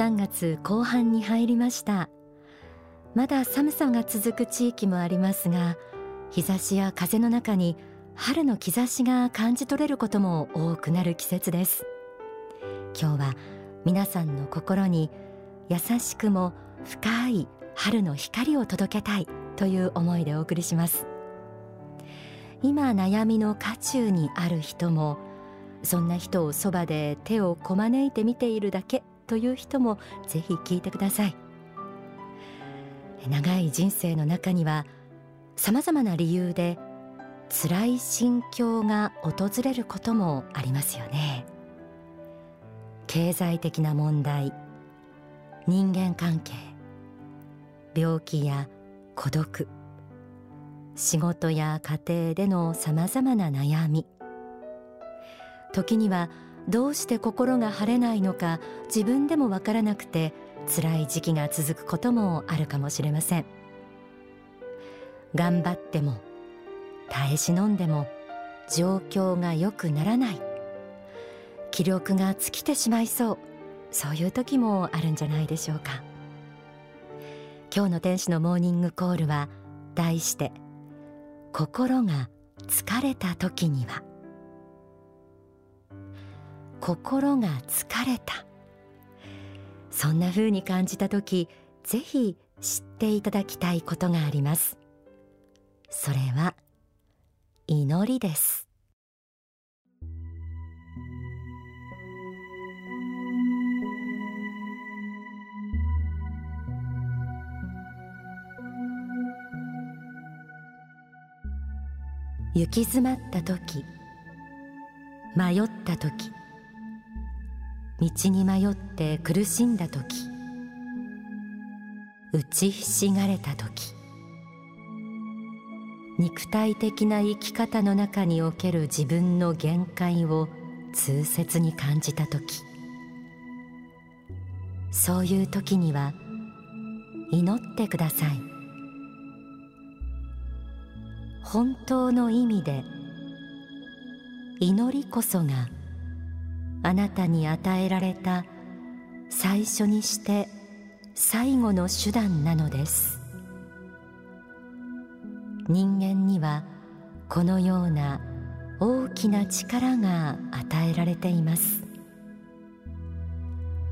3月後半に入りました。まだ寒さが続く地域もありますが日差しや風の中に春の兆しが感じ取れることも多くなる季節です。今日は皆さんの心に優しくも深い春の光を届けたいという思いでお送りします。今悩みの渦中にある人もそんな人をそばで手をこまねいて見ているだけという人もぜひ聞いてください。長い人生の中には様々な理由で辛い心境が訪れることもありますよね。経済的な問題人間関係病気や孤独仕事や家庭でのさまざまな悩み。時にはどうして心が晴れないのか自分でもわからなくて辛い時期が続くこともあるかもしれません。頑張っても耐え忍んでも状況が良くならない。気力が尽きてしまいそう。そういう時もあるんじゃないでしょうか。今日の天使のモーニングコールは題して心が疲れた時には。心が疲れた。そんな風に感じた時ぜひ知っていただきたいことがあります。それは祈りです。行き詰まった時迷った時道に迷って苦しんだ時打ちひしがれた時肉体的な生き方の中における自分の限界を痛切に感じた時そういう時には祈ってください。本当の意味で祈りこそがあなたに与えられた最初にして最後の手段なのです。人間にはこのような大きな力が与えられています。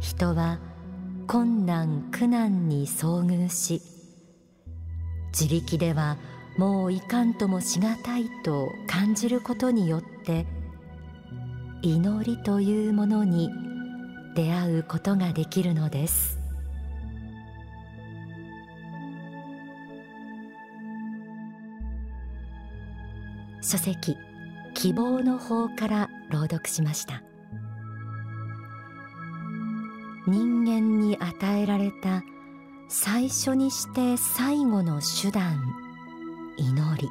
人は困難苦難に遭遇し自力ではもういかんともしがたいと感じることによって祈りというものに出会うことができるのです。書籍希望の方から朗読しました。人間に与えられた最初にして最後の手段祈り。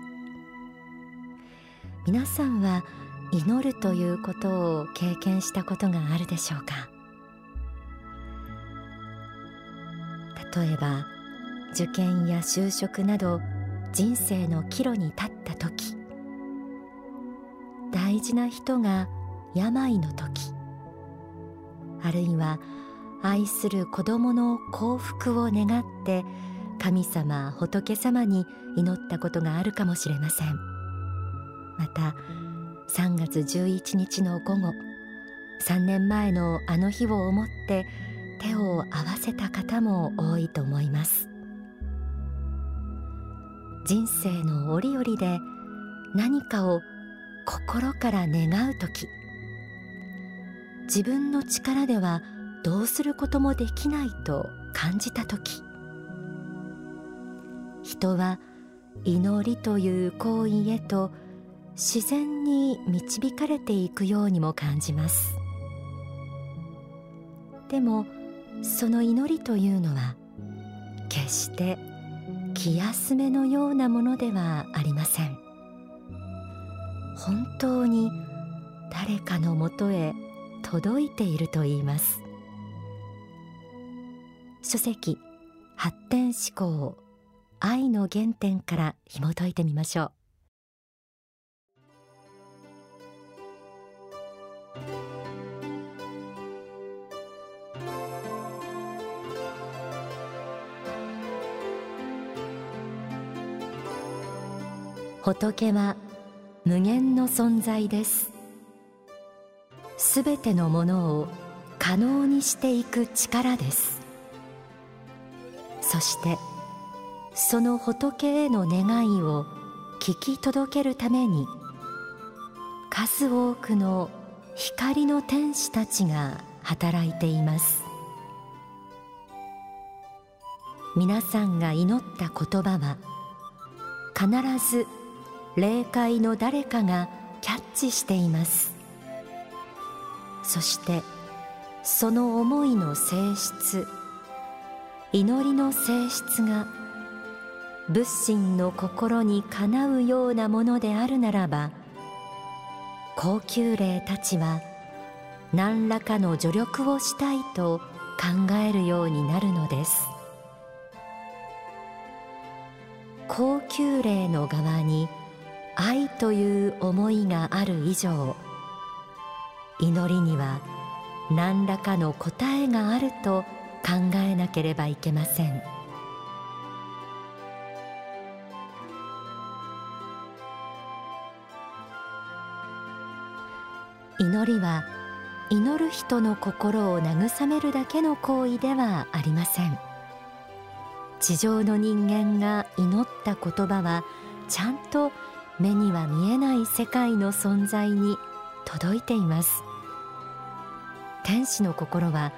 皆さんは祈るということを経験したことがあるでしょうか？例えば受験や就職など人生の岐路に立った時。大事な人が病の時。あるいは愛する子供の幸福を願って神様仏様に祈ったことがあるかもしれません。また3月11日の午後3年前のあの日を思って手を合わせた方も多いと思います。人生の折々で何かを心から願う時自分の力ではどうすることもできないと感じた時人は祈りという行為へと自然に導かれていくようにも感じます。でもその祈りというのは決して気休めのようなものではありません。本当に誰かのもとへ届いていると言います。書籍発展思考愛の原点から紐解いてみましょう。仏は無限の存在です。すべてのものを可能にしていく力です。そしてその仏への願いを聞き届けるために数多くの光の天使たちが働いています。皆さんが祈った言葉は必ず霊界の誰かがキャッチしています。そしてその思いの性質祈りの性質が仏心の心にかなうようなものであるならば高級霊たちは何らかの助力をしたいと考えるようになるのです。高級霊の側に愛という思いがある以上祈りには何らかの答えがあると考えなければいけません。祈りは祈る人の心を慰めるだけの行為ではありません。地上の人間が祈った言葉はちゃんと目には見えない世界の存在に届いています。天使の心は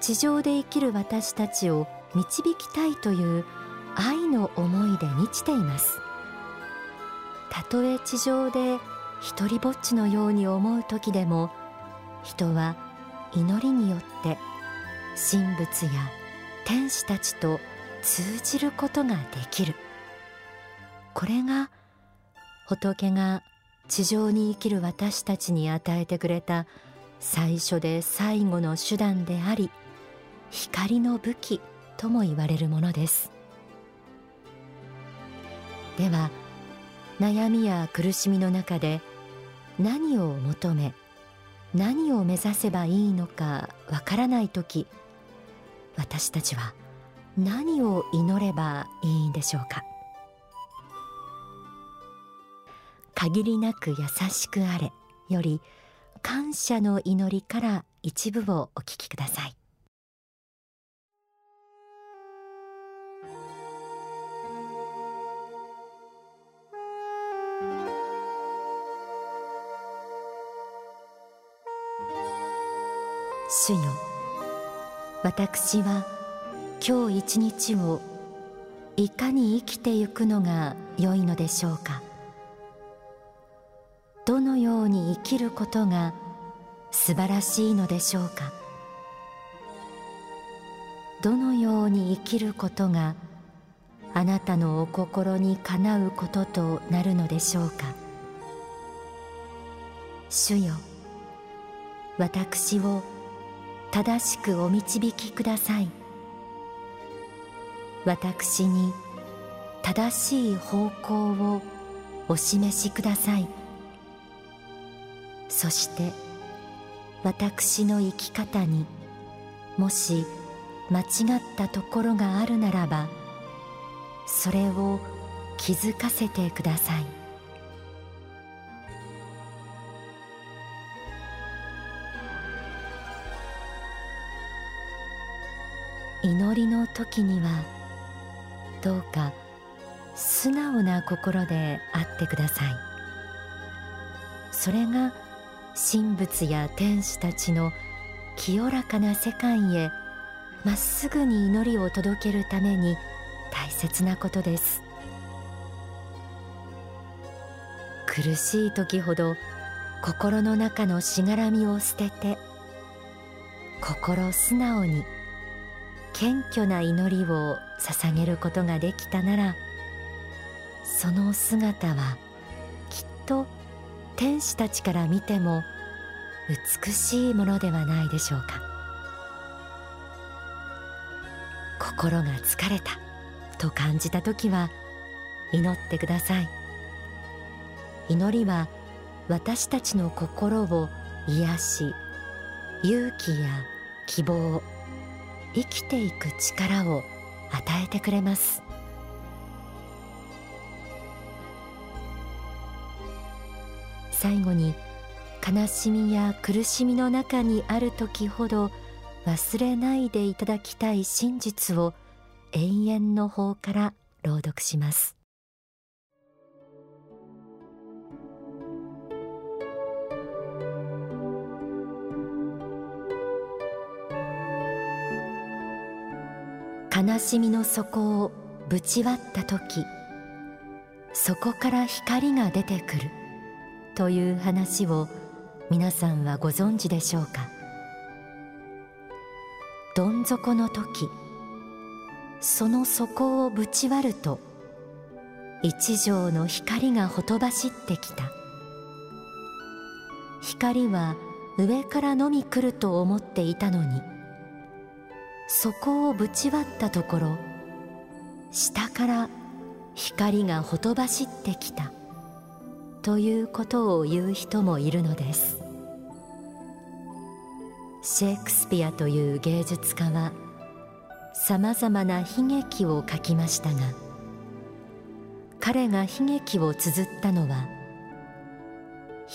地上で生きる私たちを導きたいという愛の思いで満ちています。たとえ地上で一りぼっちのように思う時でも人は祈りによって神仏や天使たちと通じることができる。これが仏が地上に生きる私たちに与えてくれた最初で最後の手段であり光の武器とも言われるものです。では悩みや苦しみの中で何を求め何を目指せばいいのかわからない時私たちは何を祈ればいいんでしょうか？限りなく優しくあれより感謝の祈りから一部をお聞きください。主よ私は今日一日をいかに生きてゆくのが良いのでしょうか。どのように生きることが素晴らしいのでしょうか？どのように生きることがあなたのお心にかなうこととなるのでしょうか？主よ私を正しくお導きください。私に正しい方向をお示しください。そして私の生き方にもし間違ったところがあるならばそれを気づかせてください。祈りの時にはどうか素直な心であってください。それが神仏や天使たちの清らかな世界へまっすぐに祈りを届けるために大切なことです。苦しい時ほど心の中のしがらみを捨てて心素直に謙虚な祈りを捧げることができたならその姿はきっと天使たちから見ても美しいものではないでしょうか。心が疲れたと感じた時は祈ってください。祈りは私たちの心を癒し勇気や希望生きていく力を与えてくれます。最後に悲しみや苦しみの中にある時ほど忘れないでいただきたい真実を永遠の法から朗読します。悲しみの底をぶち割った時そこから光が出てくる。という話を皆さんはご存知でしょうか？どん底の時その底をぶち割ると一条の光がほとばしってきた。光は上からのみ来ると思っていたのにそこをぶち割ったところ下から光がほとばしってきた。ということを言う人もいるのです。シェイクスピアという芸術家はさまざまな悲劇を書きましたが彼が悲劇を綴ったのは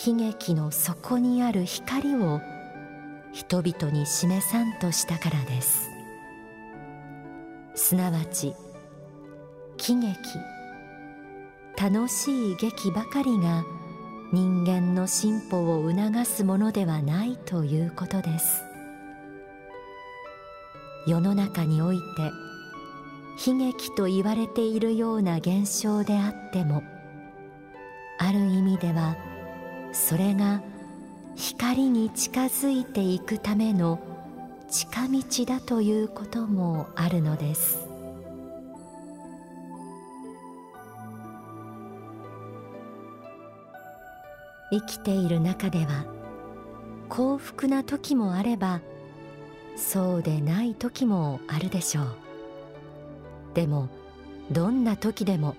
悲劇の底にある光を人々に示さんとしたからです。すなわち喜劇。楽しい劇ばかりが人間の進歩を促すものではないということです。世の中において悲劇と言われているような現象であってもある意味ではそれが光に近づいていくための近道だということもあるのです。生きている中では幸福な時もあればそうでない時もあるでしょう。でもどんな時でも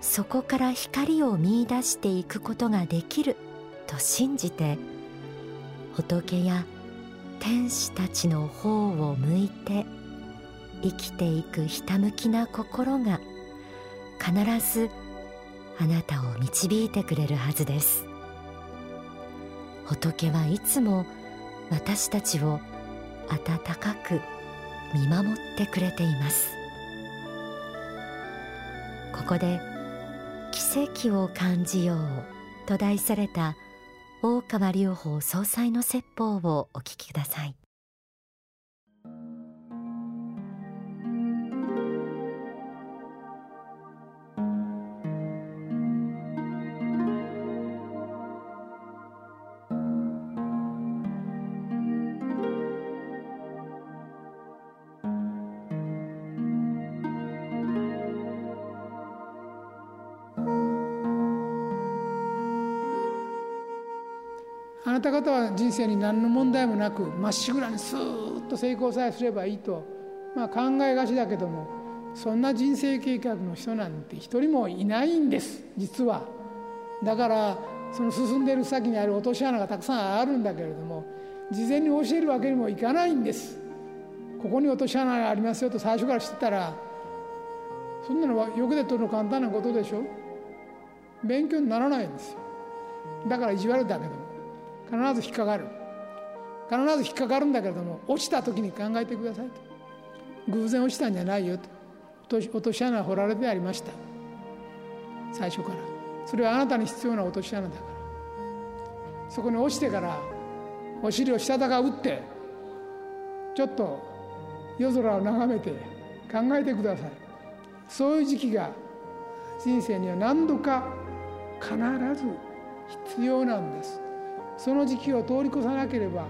そこから光を見いだしていくことができると信じて仏や天使たちの方を向いて生きていくひたむきな心が必ずあなたを導いてくれるはずです。仏はいつも私たちを温かく見守ってくれています。ここで奇跡を感じようと題された大川隆法総裁の説法をお聞きください。あなた方は人生に何の問題もなくまっしぐらにスーッと成功さえすればいいと、まあ、考えがちだけどもそんな人生計画の人なんて一人もいないんです実は。だからその進んでいる先にある落とし穴がたくさんあるんだけれども事前に教えるわけにもいかないんです。ここに落とし穴がありますよと最初から知ってたらそんなのはよくで取るの簡単なことでしょ？勉強にならないんですよだから意地悪だけども必ず引っかかる。必ず引っかかるんだけれども落ちた時に考えてくださいと。偶然落ちたんじゃないよと。落とし穴が掘られてありました。最初から。それはあなたに必要な落とし穴だから。そこに落ちてからお尻をしたたか打ってちょっと夜空を眺めて考えてください。そういう時期が人生には何度か必ず必要なんです。その時期を通り越さなければ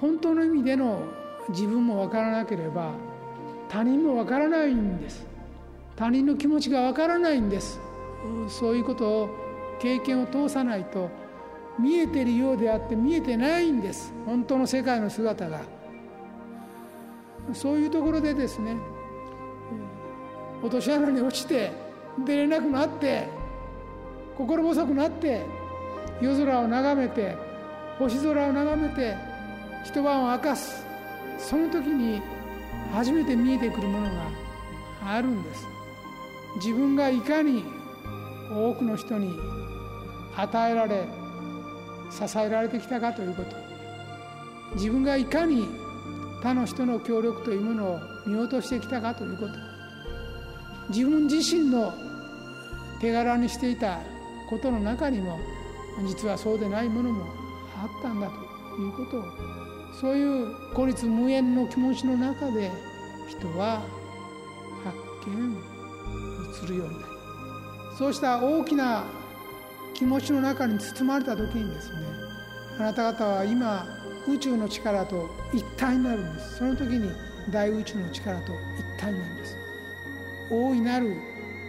本当の意味での自分も分からなければ他人も分からないんです。他人の気持ちが分からないんです。そういうことを経験を通さないと見えてるようであって見えてないんです。本当の世界の姿が。そういうところでですね落とし穴に落ちて出れなくなって心細くなって夜空を眺めて星空を眺めて一晩を明かす。その時に初めて見えてくるものがあるんです。自分がいかに多くの人に与えられ支えられてきたかということ。自分がいかに他の人の協力というものを見落としてきたかということ。自分自身の手柄にしていたことの中にも実はそうでないものもあったんだということをそういう孤立無縁の気持ちの中で人は発見するようになりそうした大きな気持ちの中に包まれた時にですねあなた方は今宇宙の力と一体になるんです。その時に大宇宙の力と一体になるんです。大いなる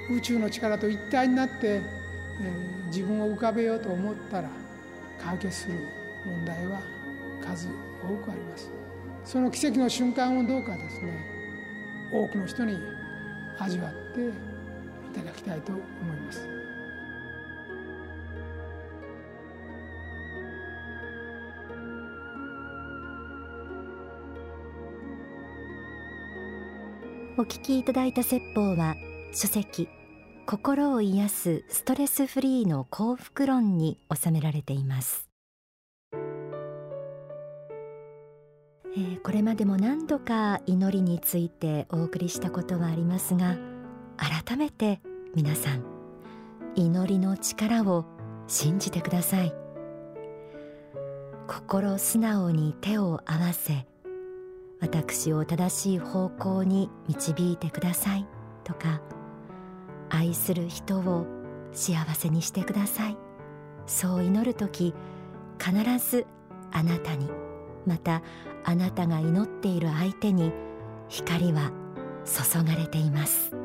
宇宙の力と一体になって、えー、自分を浮かべようと思ったら解決する問題は数多くあります。その奇跡の瞬間をどうかですね多くの人に味わっていただきたいと思います。お聞きいただいた説法は書籍心を癒すストレスフリーの幸福論に収められています。えー、これまでも何度か祈りについてお送りしたことはありますが改めて皆さん祈りの力を信じてください。心素直に手を合わせ私を正しい方向に導いてくださいとか愛する人を幸せにしてください。そう祈る時必ずあなたにまたあなたが祈っている相手に光は注がれています。